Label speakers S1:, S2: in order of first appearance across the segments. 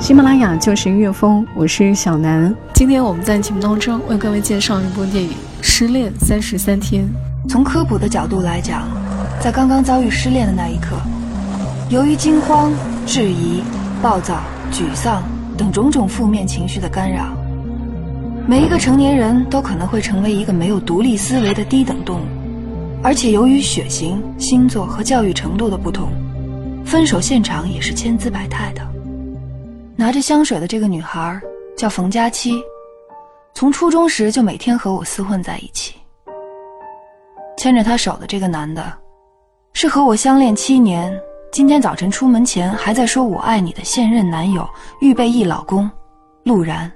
S1: 喜马拉雅就是音乐风，我是小南。
S2: 今天我们在节目当中为各位介绍一部电影《失恋三十三天》。
S3: 从科普的角度来讲，在刚刚遭遇失恋的那一刻，由于惊慌、质疑、暴躁、沮丧等种种负面情绪的干扰，每一个成年人都可能会成为一个没有独立思维的低等动物。而且由于血型、星座和教育程度的不同，分手现场也是千姿百态的。拿着香水的这个女孩叫冯佳期，从初中时就每天和我厮混在一起。牵着她手的这个男的，是和我相恋七年，今天早晨出门前还在说我爱你的现任男友，预备役老公陆然。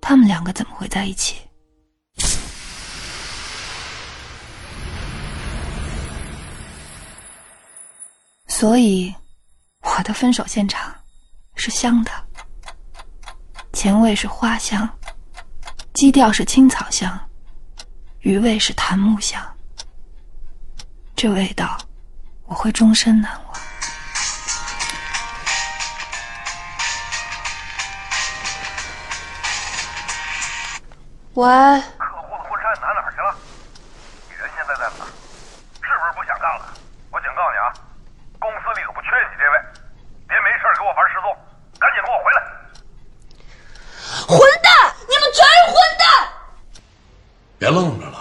S3: 他们两个怎么会在一起？所以，我的分手现场。是香的，前味是花香，基调是青草香，余味是檀木香。这味道，我会终身难忘。喂。
S4: 客户的婚纱拿哪儿去了？你人现在在哪？是不是不想干了？我警告你啊，公司里可不缺你这位，别没事给我玩失踪。赶紧给我回来！
S5: 混蛋！你们全是混蛋！
S6: 别愣着了，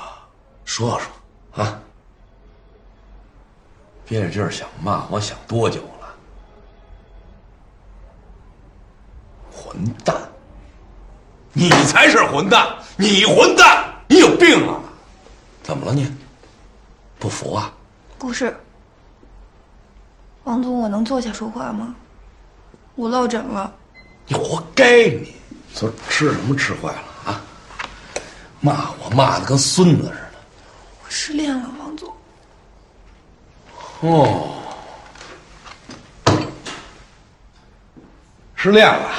S6: 说说啊！憋着劲儿想骂，我想多久了？混蛋！你才是混蛋！你混蛋！你有病啊！怎么了你？不服啊？
S3: 不是，王总，我能坐下说话吗？我落枕了，
S6: 你活该！你昨吃什么吃坏了啊？骂我骂的跟孙子似的。
S3: 我失恋了。
S6: 哦，失恋了，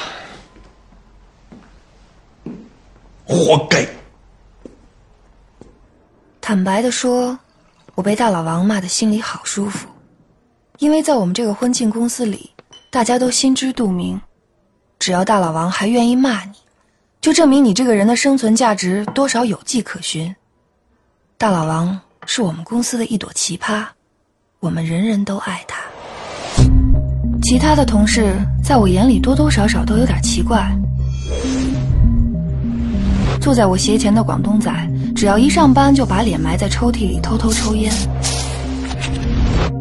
S6: 活该。
S3: 坦白的说，我被大老王骂的心里好舒服，因为在我们这个婚庆公司里。大家都心知肚明，只要大老王还愿意骂你，就证明你这个人的生存价值多少有迹可循。大老王是我们公司的一朵奇葩，我们人人都爱他。其他的同事在我眼里多多少少都有点奇怪。坐在我斜前的广东仔，只要一上班就把脸埋在抽屉里偷偷抽烟。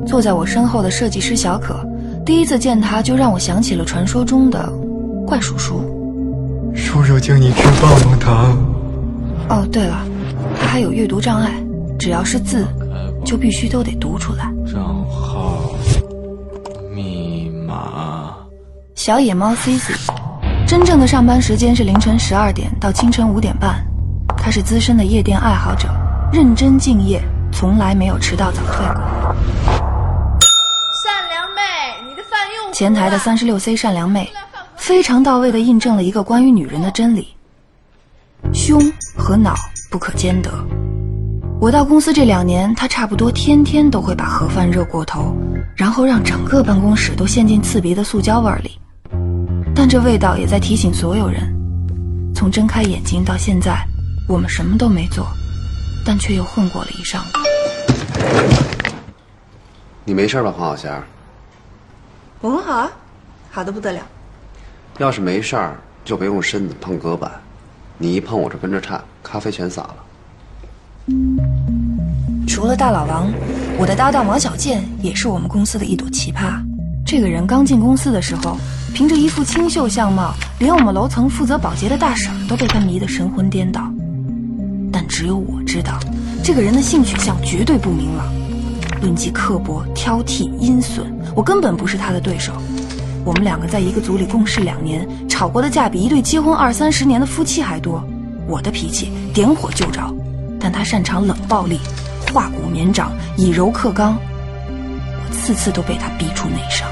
S3: 坐在我身后的设计师小可。第一次见他，就让我想起了传说中的怪叔叔。
S7: 叔叔请你吃棒棒糖。
S3: 哦，对了，他还有阅读障碍，只要是字，就必须都得读出来。
S7: 账号、密码。
S3: 小野猫 C C，真正的上班时间是凌晨十二点到清晨五点半。他是资深的夜店爱好者，认真敬业，从来没有迟到早退过。善良妹，你的饭用前台的三十六 C 善良妹，非常到位的印证了一个关于女人的真理：胸和脑不可兼得。我到公司这两年，他差不多天天都会把盒饭热过头，然后让整个办公室都陷进刺鼻的塑胶味里。但这味道也在提醒所有人：从睁开眼睛到现在，我们什么都没做，但却又混过了一上午。
S8: 你没事吧，黄小仙？
S3: 我很好啊，好的不得了。
S8: 要是没事儿，就别用身子碰隔板，你一碰我这跟着颤，咖啡全洒了。
S3: 除了大老王，我的搭档王小贱也是我们公司的一朵奇葩。这个人刚进公司的时候，凭着一副清秀相貌，连我们楼层负责保洁的大婶都被他迷得神魂颠倒。但只有我知道，这个人的性取向绝对不明朗。论及刻薄、挑剔、阴损，我根本不是他的对手。
S9: 我们两个在一个组里共事两年，吵过的架比一对结婚二三十年的夫妻还多。我的脾气点火就着，但他擅长冷暴力，化骨绵掌，以柔克刚。我次次都被他逼出内伤。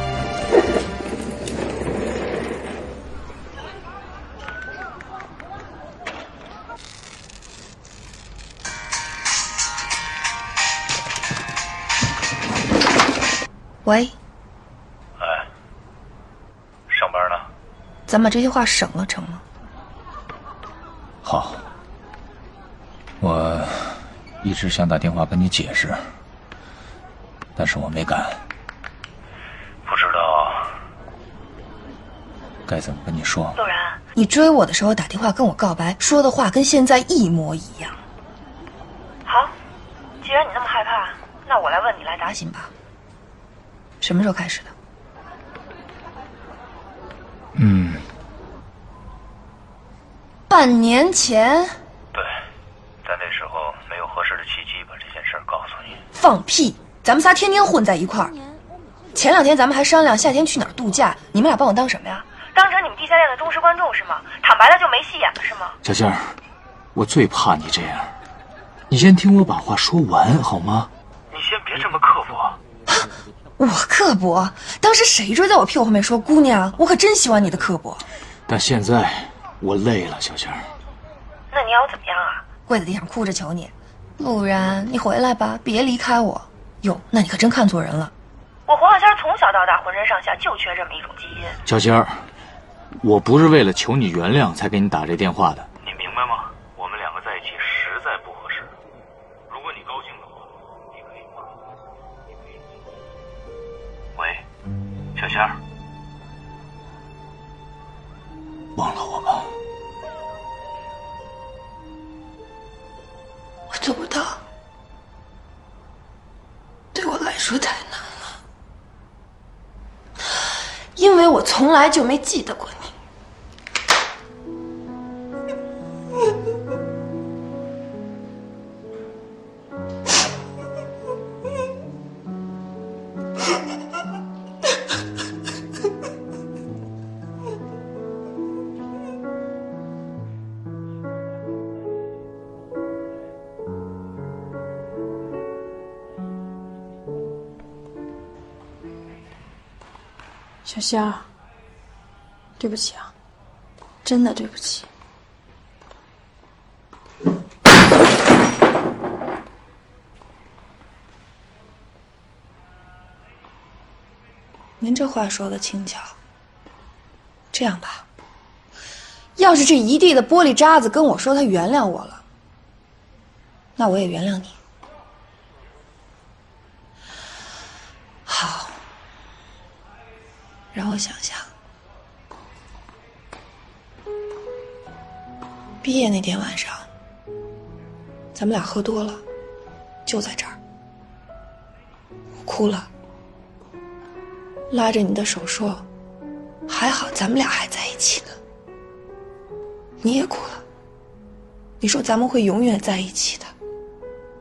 S9: 喂，
S10: 哎，上班呢？
S9: 咱把这些话省了成吗？
S11: 好，我一直想打电话跟你解释，但是我没敢。
S10: 不知道
S11: 该怎么跟你说。
S9: 陆然，你追我的时候打电话跟我告白，说的话跟现在一模一样。好，既然你那么害怕，那我来问你来答醒吧。什么时候开始的？
S11: 嗯，
S9: 半年前。
S10: 对，在那时候没有合适的契机把这件事告诉你。
S9: 放屁！咱们仨天天混在一块儿。前两天咱们还商量夏天去哪儿度假，你们俩把我当什么呀？当成你们地下恋的忠实观众是吗？坦白了就没戏演了是吗？
S11: 小静儿，我最怕你这样。你先听我把话说完好吗？
S10: 你先别这么刻薄。
S9: 我刻薄？当时谁追在我屁股后面说姑娘？我可真喜欢你的刻薄。
S11: 但现在我累了，小仙儿。
S9: 那你要我怎么样啊？跪在地上哭着求你，陆然，你回来吧，别离开我。哟，那你可真看错人了。我黄小仙从小到大浑身上下就缺这么一种基因。
S11: 小仙儿，我不是为了求你原谅才给你打这电话的。
S10: 你明白吗？我们两个在一起实在不合适。如果你高兴的话，你可以骂我，你可以。喂，小仙儿，
S11: 忘了我吧。
S9: 做不到，对我来说太难了，因为我从来就没记得过
S2: 小仙儿，对不起啊，真的对不起。
S9: 您这话说的轻巧。这样吧，要是这一地的玻璃渣子跟我说他原谅我了，那我也原谅你。好，让我想想，毕业那天晚上，咱们俩喝多了，就在这儿，我哭了。拉着你的手说：“还好咱们俩还在一起呢。”你也哭了，你说咱们会永远在一起的。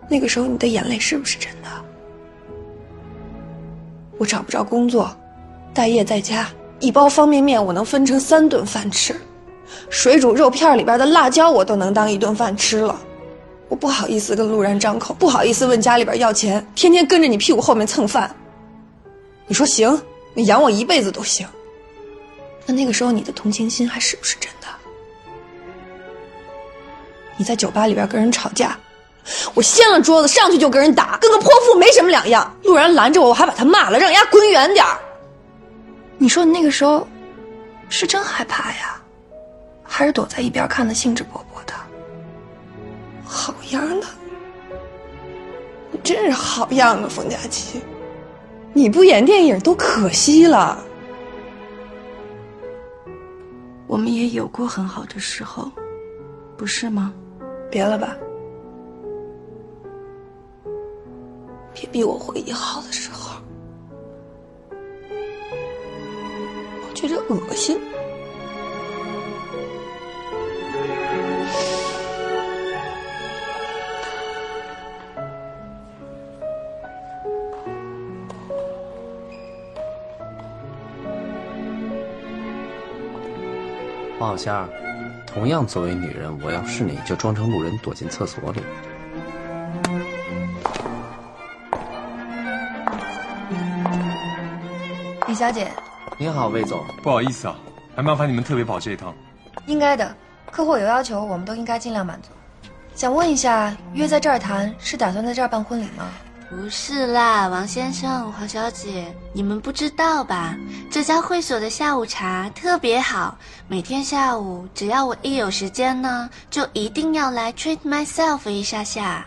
S9: 那个时候你的眼泪是不是真的？我找不着工作，待业在家，一包方便面我能分成三顿饭吃，水煮肉片里边的辣椒我都能当一顿饭吃了。我不好意思跟陆然张口，不好意思问家里边要钱，天天跟着你屁股后面蹭饭。你说行？你养我一辈子都行。那那个时候你的同情心还是不是真的？你在酒吧里边跟人吵架，我掀了桌子上去就跟人打，跟个泼妇没什么两样。陆然拦着我，我还把他骂了，让人家滚远点儿。你说你那个时候是真害怕呀，还是躲在一边看的兴致勃勃的？好样的！你真是好样的，冯佳琪。你不演电影都可惜了。
S2: 我们也有过很好的时候，不是吗？
S9: 别了吧，别逼我回忆好的时候，觉着恶心。
S8: 王小仙儿，同样作为女人，我要是你就装成路人躲进厕所里。
S3: 李小姐，
S8: 您好，魏总。
S7: 不好意思啊，还麻烦你们特别跑这一趟。
S3: 应该的，客户有要求，我们都应该尽量满足。想问一下，约在这儿谈，是打算在这儿办婚礼吗？
S12: 不是啦，王先生、黄小姐，你们不知道吧？这家会所的下午茶特别好，每天下午只要我一有时间呢，就一定要来 treat myself 一下下。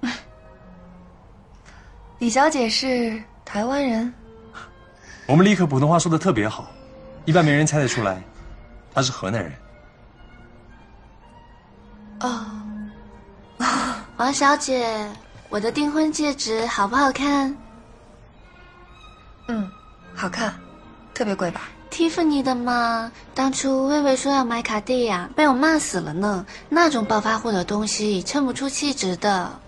S3: 李小姐是台湾人，
S7: 我们立刻普通话说的特别好，一般没人猜得出来，他是河南人。
S12: 哦，王小姐，我的订婚戒指好不好看？
S3: 嗯，好看，特别贵吧
S12: ？Tiffany 的嘛，当初薇薇说要买卡地亚，被我骂死了呢。那种暴发户的东西衬不出气质的。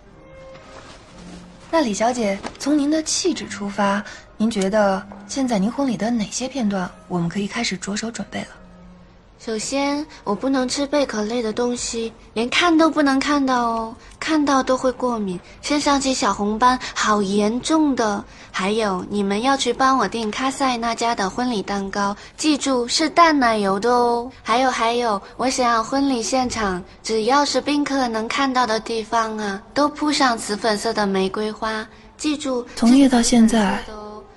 S3: 那李小姐，从您的气质出发，您觉得现在您婚礼的哪些片段我们可以开始着手准备了？
S12: 首先，我不能吃贝壳类的东西，连看都不能看到哦，看到都会过敏，身上起小红斑，好严重的。还有，你们要去帮我订卡塞那家的婚礼蛋糕，记住是淡奶油的哦。还有还有，我想要婚礼现场，只要是宾客能看到的地方啊，都铺上紫粉色的玫瑰花。记住，
S3: 从业到现在，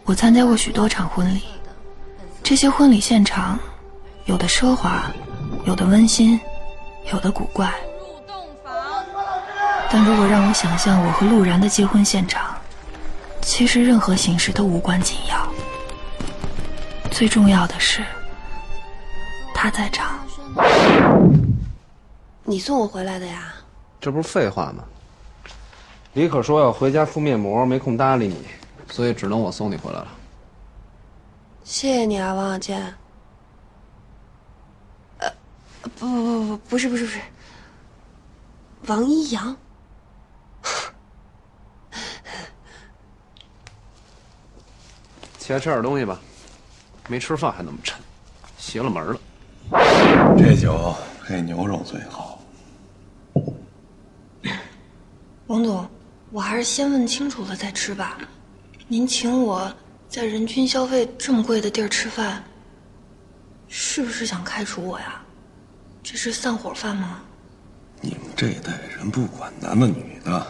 S3: 我参加过许多场婚礼，这些婚礼现场。有的奢华，有的温馨，有的古怪。但如果让我想象我和陆然的结婚现场，其实任何形式都无关紧要。最重要的是，他在场。
S2: 你送我回来的呀？
S8: 这不是废话吗？李可说要回家敷面膜，没空搭理你，所以只能我送你回来了。
S2: 谢谢你啊，王小贱。不不不不，不是不是不是，王一阳，
S8: 起来吃点东西吧，没吃饭还那么沉，邪了门了。
S6: 这酒配牛肉最好。
S2: 王总，我还是先问清楚了再吃吧。您请我在人均消费这么贵的地儿吃饭，是不是想开除我呀？这是散伙饭吗？
S6: 你们这一代人不管男的女的，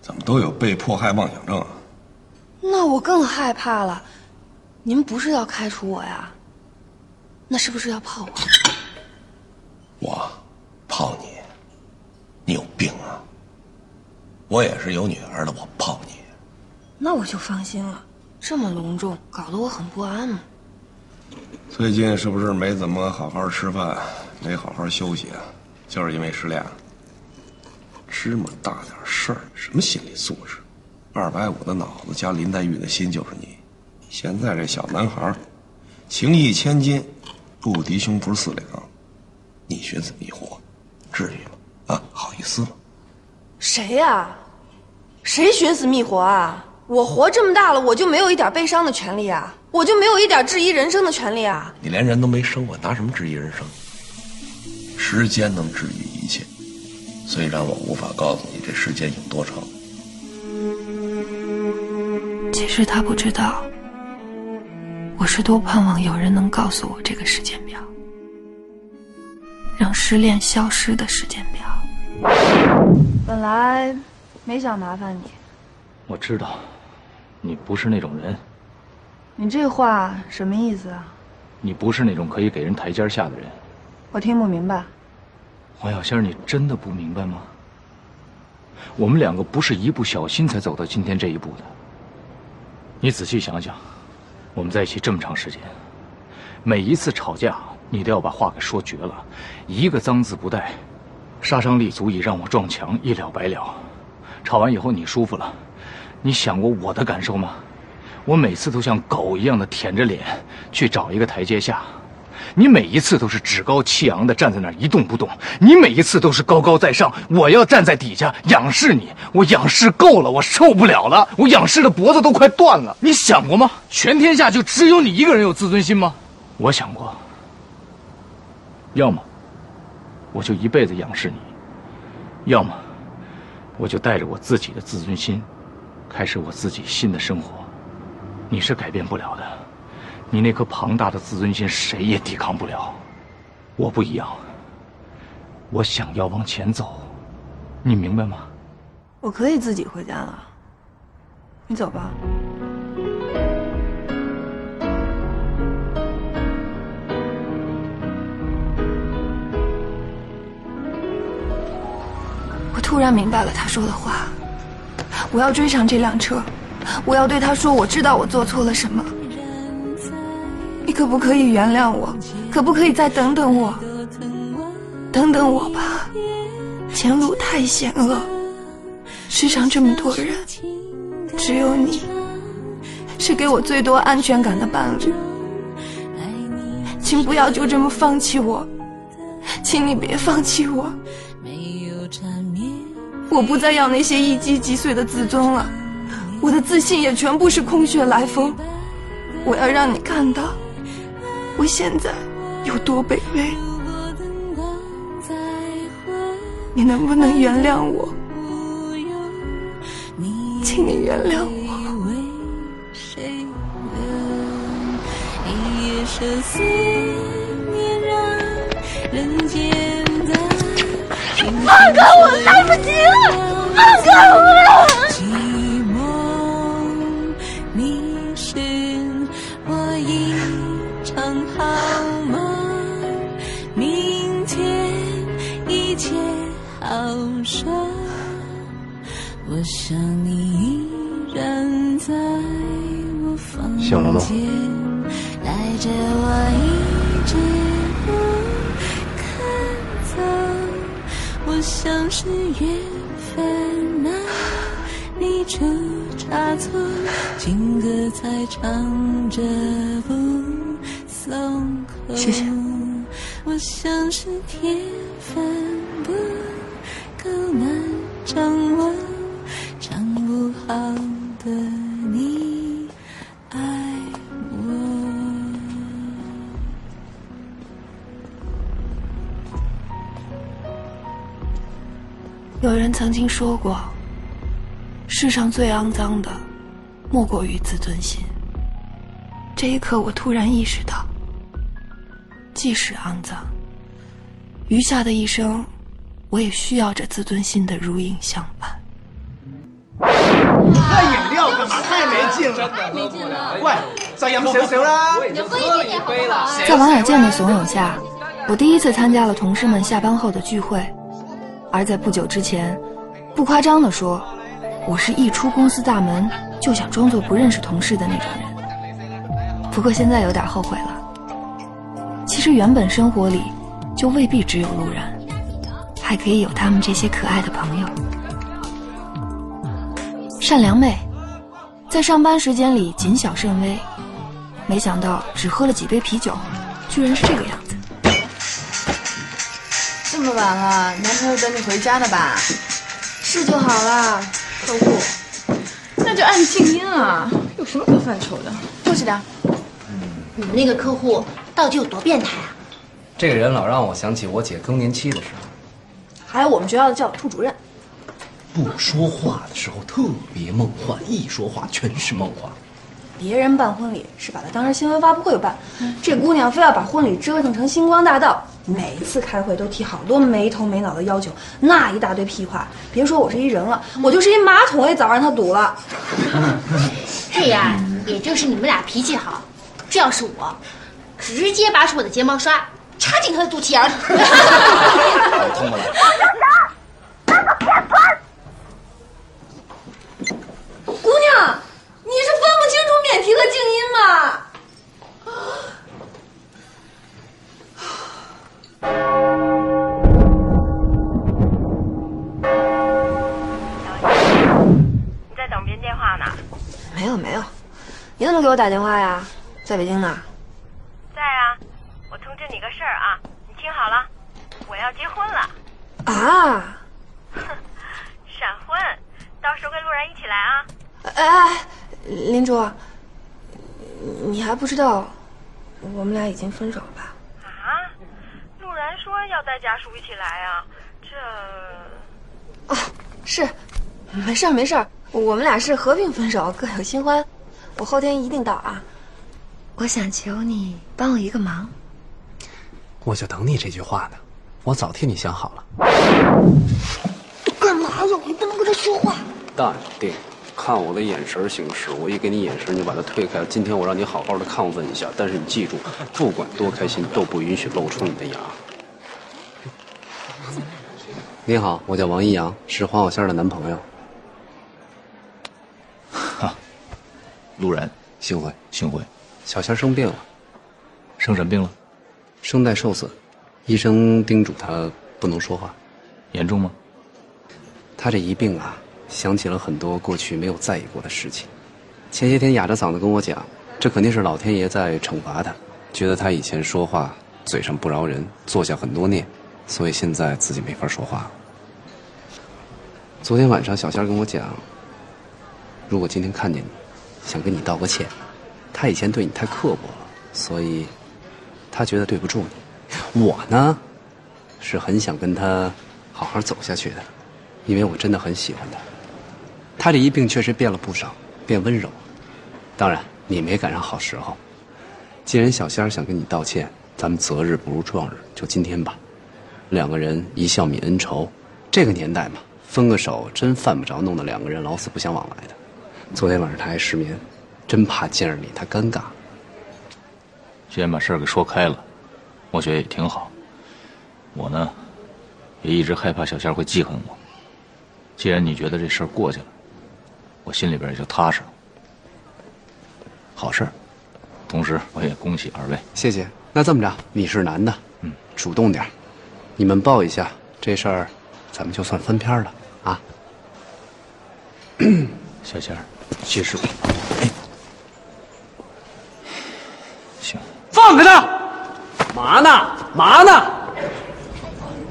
S6: 怎么都有被迫害妄想症啊？
S2: 那我更害怕了。您不是要开除我呀？那是不是要泡我？
S6: 我泡你？你有病啊！我也是有女儿的，我泡你？
S2: 那我就放心了。这么隆重，搞得我很不安嘛。
S6: 最近是不是没怎么好好吃饭？没好好休息啊，就是因为失恋。芝麻大点事儿，什么心理素质？二百五的脑子加林黛玉的心就是你。现在这小男孩，情义千金，不敌胸脯四两，你寻死觅活，至于吗？啊，好意思吗？
S2: 谁呀？谁寻死觅活啊？我活这么大了，我就没有一点悲伤的权利啊？我就没有一点质疑人生的权利啊？
S6: 你连人都没生过，拿什么质疑人生？时间能治愈一切，虽然我无法告诉你这时间有多长。
S3: 其实他不知道，我是多盼望有人能告诉我这个时间表，让失恋消失的时间表。
S9: 本来没想麻烦你，
S11: 我知道，你不是那种人。
S9: 你这话什么意思啊？
S11: 你不是那种可以给人台阶下的人。
S9: 我听不明白。
S11: 黄小仙，你真的不明白吗？我们两个不是一不小心才走到今天这一步的。你仔细想想，我们在一起这么长时间，每一次吵架，你都要把话给说绝了，一个脏字不带，杀伤力足以让我撞墙，一了百了。吵完以后你舒服了，你想过我的感受吗？我每次都像狗一样的舔着脸去找一个台阶下。你每一次都是趾高气昂的站在那儿一动不动，你每一次都是高高在上，我要站在底下仰视你，我仰视够了，我受不了了，我仰视的脖子都快断了。你想过吗？全天下就只有你一个人有自尊心吗？我想过，要么我就一辈子仰视你，要么我就带着我自己的自尊心，开始我自己新的生活。你是改变不了的，你那颗庞大的自尊心谁也抵抗不了。我不一样，我想要往前走，你明白吗？
S9: 我可以自己回家了，你走吧。我突然明白了他说的话，我要追上这辆车，我要对他说，我知道我做错了什么。你可不可以原谅我？可不可以再等等我？等等我吧，前路太险恶，世上这么多人，只有你是给我最多安全感的伴侣。请不要就这么放弃我，请你别放弃我。我不再要那些一击即碎的自尊了，我的自信也全部是空穴来风。我要让你看到，我现在有多卑微。你能不能原谅我？请你原谅我。
S5: 放开我，来不及了！放开我！寂寞迷是缘分啊，你出差错，情歌才唱着不松口。
S9: 谢谢。
S5: 我像是天分不够难掌握，唱不好的
S9: 曾经说过，世上最肮脏的，莫过于自尊心。这一刻，我突然意识到，即使肮脏，余下的一生，我也需要这自尊心的如影相伴。
S13: 喝饮料干嘛？太没劲了！没劲了！喂，再飲少少啦！我已經喝了一杯了。
S3: 在王雅健的怂恿下，我第一次参加了同事们下班后的聚会。而在不久之前，不夸张地说，我是一出公司大门就想装作不认识同事的那种人。不过现在有点后悔了。其实原本生活里就未必只有陆然，还可以有他们这些可爱的朋友。善良妹，在上班时间里谨小慎微，没想到只喝了几杯啤酒，居然是这个样子。
S14: 这么晚了，男朋友等你回家呢吧？
S2: 是就好了，客户。
S14: 那就按静音啊，有什么可犯愁的？就是的。
S12: 你们那个客户到底有多变态啊？
S15: 这个人老让我想起我姐更年期的时候。
S14: 还有我们学校的教导处主任。
S15: 不说话的时候特别梦幻，一说话全是梦话。
S9: 别人办婚礼是把它当成新闻发布会办，这姑娘非要把婚礼折腾成星光大道，每次开会都提好多没头没脑的要求，那一大堆屁话。别说我是一人了，我就是一马桶也早让他堵了。
S12: 这呀，也就是你们俩脾气好。这要是我，直接拔出我的睫毛刷，插进他的肚脐眼里。
S9: 痛不
S2: 了。我打电话呀？在北京呢？
S16: 在啊，我通知你个事儿啊，你听好了，我要结婚了。
S2: 啊？
S16: 闪婚，到时候跟陆然一起来啊。
S2: 哎哎，林竹，你还不知道，我们俩已经分手了吧？
S16: 啊？陆然说要带家属一起来啊？这……
S9: 哦，是，没事儿没事儿，我们俩是和平分手，各有新欢。我后天一定到啊。我想求你帮我一个忙。
S17: 我就等你这句话呢，我早替你想好了。
S9: 干嘛呀？你不能跟他说话。
S8: 淡定，看我的眼神行事。我一给你眼神，你就把他推开。今天我让你好好的亢奋一下，但是你记住，不管多开心，都不允许露出你的牙。你好，我叫王一阳，是黄小仙的男朋友。
S11: 路然，
S8: 幸会，
S11: 幸会。
S8: 小仙生病了，
S11: 生什么病了？
S8: 声带受损，医生叮嘱他不能说话。
S11: 严重吗？
S8: 他这一病啊，想起了很多过去没有在意过的事情。前些天哑着嗓子跟我讲，这肯定是老天爷在惩罚他，觉得他以前说话嘴上不饶人，做下很多孽，所以现在自己没法说话了。昨天晚上小仙跟我讲，如果今天看见你，想跟你道个歉。他以前对你太刻薄了，所以他觉得对不住你。我呢，是很想跟他好好走下去的，因为我真的很喜欢他。他这一病确实变了不少，变温柔。当然，你没赶上好时候。既然小仙儿想跟你道歉，咱们择日不如撞日，就今天吧。两个人一笑泯恩仇，这个年代嘛，分个手真犯不着弄得两个人老死不相往来的。昨天晚上他还失眠。真怕见着你他尴尬。
S11: 既然把事儿给说开了，我觉得也挺好。我呢，也一直害怕小仙会记恨我。既然你觉得这事儿过去了，我心里边也就踏实了。好事，同时我也恭喜二位。
S8: 谢谢。那这么着，你是男的，嗯，主动点，你们抱一下，这事儿咱们就算翻篇了啊。
S11: 小仙儿，谢师傅。
S17: 放开他！嘛呢？嘛呢？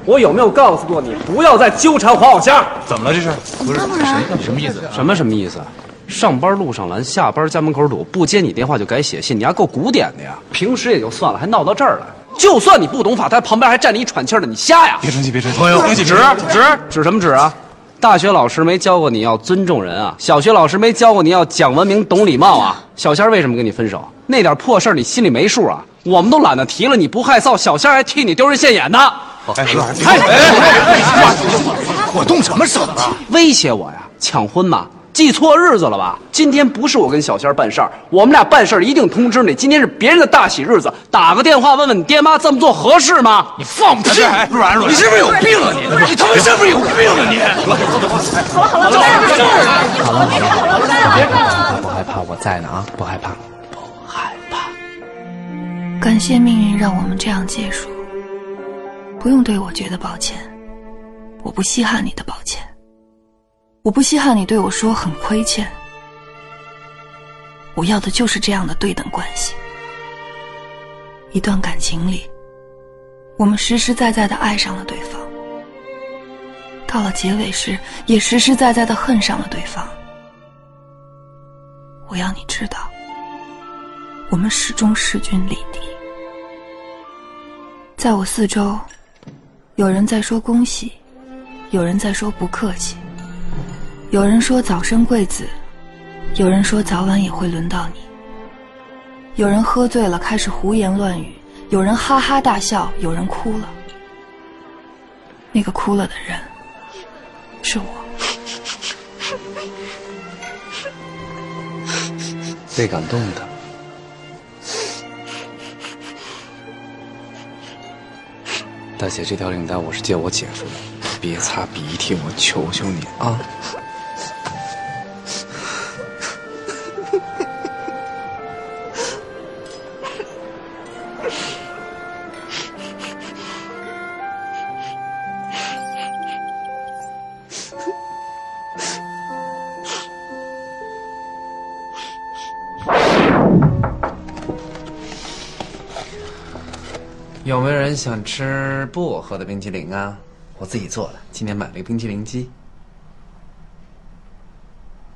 S17: 我有没有告诉过你，不要再纠缠黄小仙？
S7: 怎么了？这是？
S11: 不是谁？什么意思？
S8: 什么什么意思？上班路上拦，下班家门口堵，不接你电话就改写信，你还够古典的呀！平时也就算了，还闹到这儿来。就算你不懂法，他旁边还站着一喘气的，你瞎呀？
S7: 别生气，别生气。
S11: 朋友，
S7: 指
S11: 指
S8: 指什么指啊？大学老师没教过你要尊重人啊？小学老师没教过你要讲文明、懂礼貌啊？小仙为什么跟你分手？那点破事儿你心里没数啊？我们都懒得提了，你不害臊，小仙还替你丢人现眼呢。
S7: 哎，哎哎！我动什么手了？
S8: 威胁我呀？抢婚吗？记错日子了吧？今天不是我跟小仙办事儿，我们俩办事儿一定通知你。今天是别人的大喜日子，打个电话问问你爹妈这么做合适吗？
S7: 你放屁！软软，你是不是有病啊你？你他妈是不是有病啊你？
S18: 好了好了。
S17: 好了好了，别不害怕，我在呢啊，不害怕不害怕。
S3: 感谢命运让我们这样结束，不用对我觉得抱歉，我不稀罕你的抱歉，我不稀罕你对我说很亏欠，我要的就是这样的对等关系。一段感情里，我们实实在在的爱上了对方，到了结尾时，也实实在在的恨上了对方。我要你知道。我们始终势均力敌。在我四周，有人在说恭喜，有人在说不客气，有人说早生贵子，有人说早晚也会轮到你。有人喝醉了开始胡言乱语，有人哈哈大笑，有人哭了。那个哭了的人，是我。
S8: 被感动的。大姐，这条领带我是借我姐夫的，别擦鼻涕，我求求你啊！
S19: 有没有人想吃薄荷的冰淇淋啊？我自己做的，今天买了一个冰淇淋机。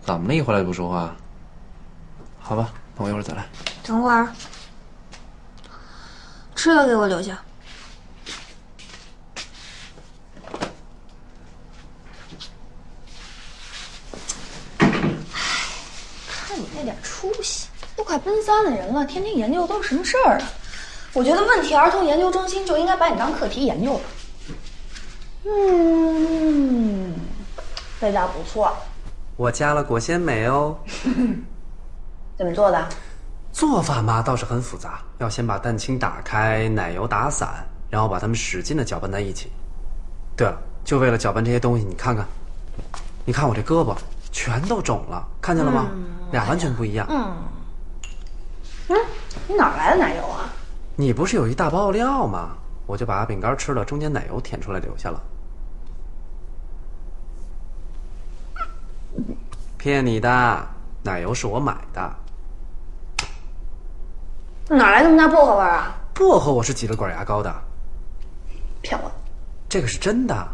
S19: 怎么了？一回来就不说话？好吧，那我一会儿再来。
S9: 等会儿，吃的给我留下。看你那点出息，都快奔三的人了，天天研究都是什么事儿啊？我觉得问题儿童研究中心就应该把你当课题研究了。嗯，味道不错，
S8: 我加了果鲜美哦。
S9: 怎么做的？
S8: 做法嘛倒是很复杂，要先把蛋清打开，奶油打散，然后把它们使劲的搅拌在一起。对了，就为了搅拌这些东西，你看看，你看我这胳膊全都肿了，看见了吗？俩完全不一样。
S9: 嗯，嗯，你哪来的奶油啊？
S8: 你不是有一大包料吗？我就把饼干吃了，中间奶油舔出来留下了。骗你的，奶油是我买的。
S9: 哪来那么大薄荷味啊？
S8: 薄荷我是挤了管牙膏的，
S9: 骗我！
S8: 这个是真的。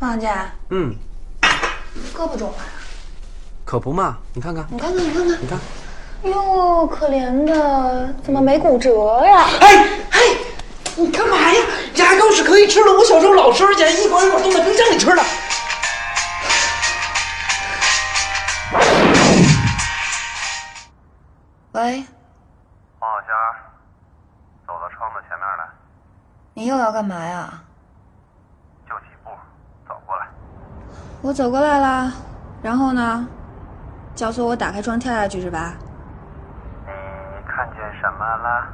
S9: 王姐，
S8: 嗯，
S9: 胳膊肿了呀？
S8: 可不嘛，你看看，
S9: 你看看，你看看，
S8: 你看，
S9: 哟，可怜的，怎么没骨折呀？
S20: 哎哎，你干嘛呀？牙膏是可以吃的，我小时候老吃去，一会儿一会儿冻在冰箱里吃的。
S9: 喂，
S4: 黄小仙，走到窗子前面来，
S9: 你又要干嘛呀？
S4: 就几步，走过来。
S9: 我走过来了，然后呢？教唆我打开窗跳下去是吧？
S4: 你看见什么了？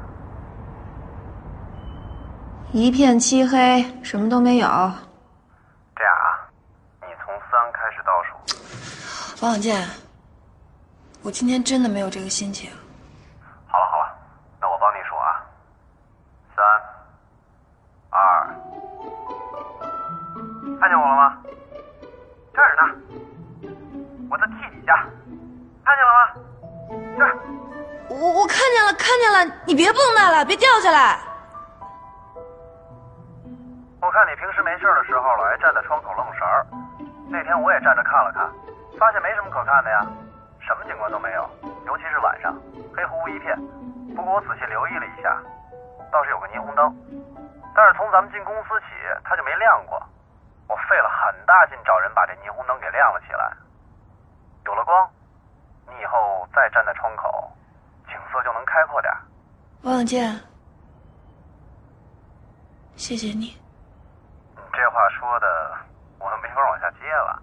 S9: 一片漆黑，什么都没有。
S4: 这样啊，你从三开始倒数。
S9: 王小贱，我今天真的没有这个心情。
S4: 你
S9: 别蹦跶了，别掉下来。
S4: 我看你平时没事的时候老爱站在窗口愣神儿，那天我也站着看了看，发现没什么可看的呀，什么景观都没有，尤其是晚上，黑乎乎一片。不过我仔细留意了一下，倒是有个霓虹灯，但是从咱们进公司起，它就没亮过。我费了很大劲找人把这霓虹灯给亮了起来。有了光，你以后再站在窗口，景色就能开阔点儿。
S9: 王小贱，谢谢你。
S4: 你这话说的，我都没法往下接了。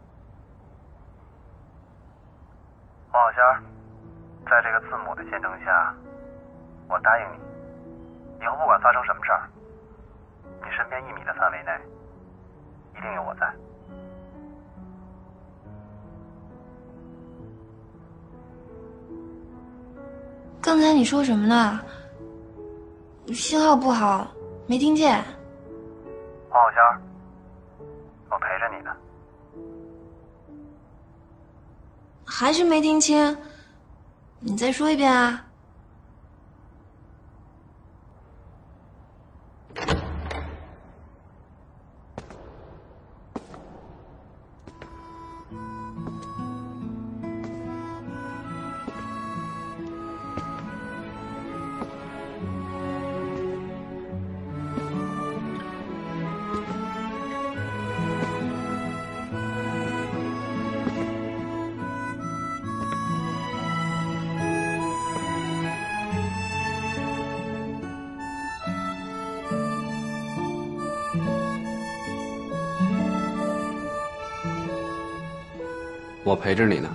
S4: 王小仙儿，在这个字母的见证下，我答应你，以后不管发生什么事儿，你身边一米的范围内，一定有我在。
S9: 刚才你说什么呢？信号不好，没听见。
S4: 黄小仙儿，我陪着你呢。
S9: 还是没听清，你再说一遍啊！
S21: 我陪着你呢。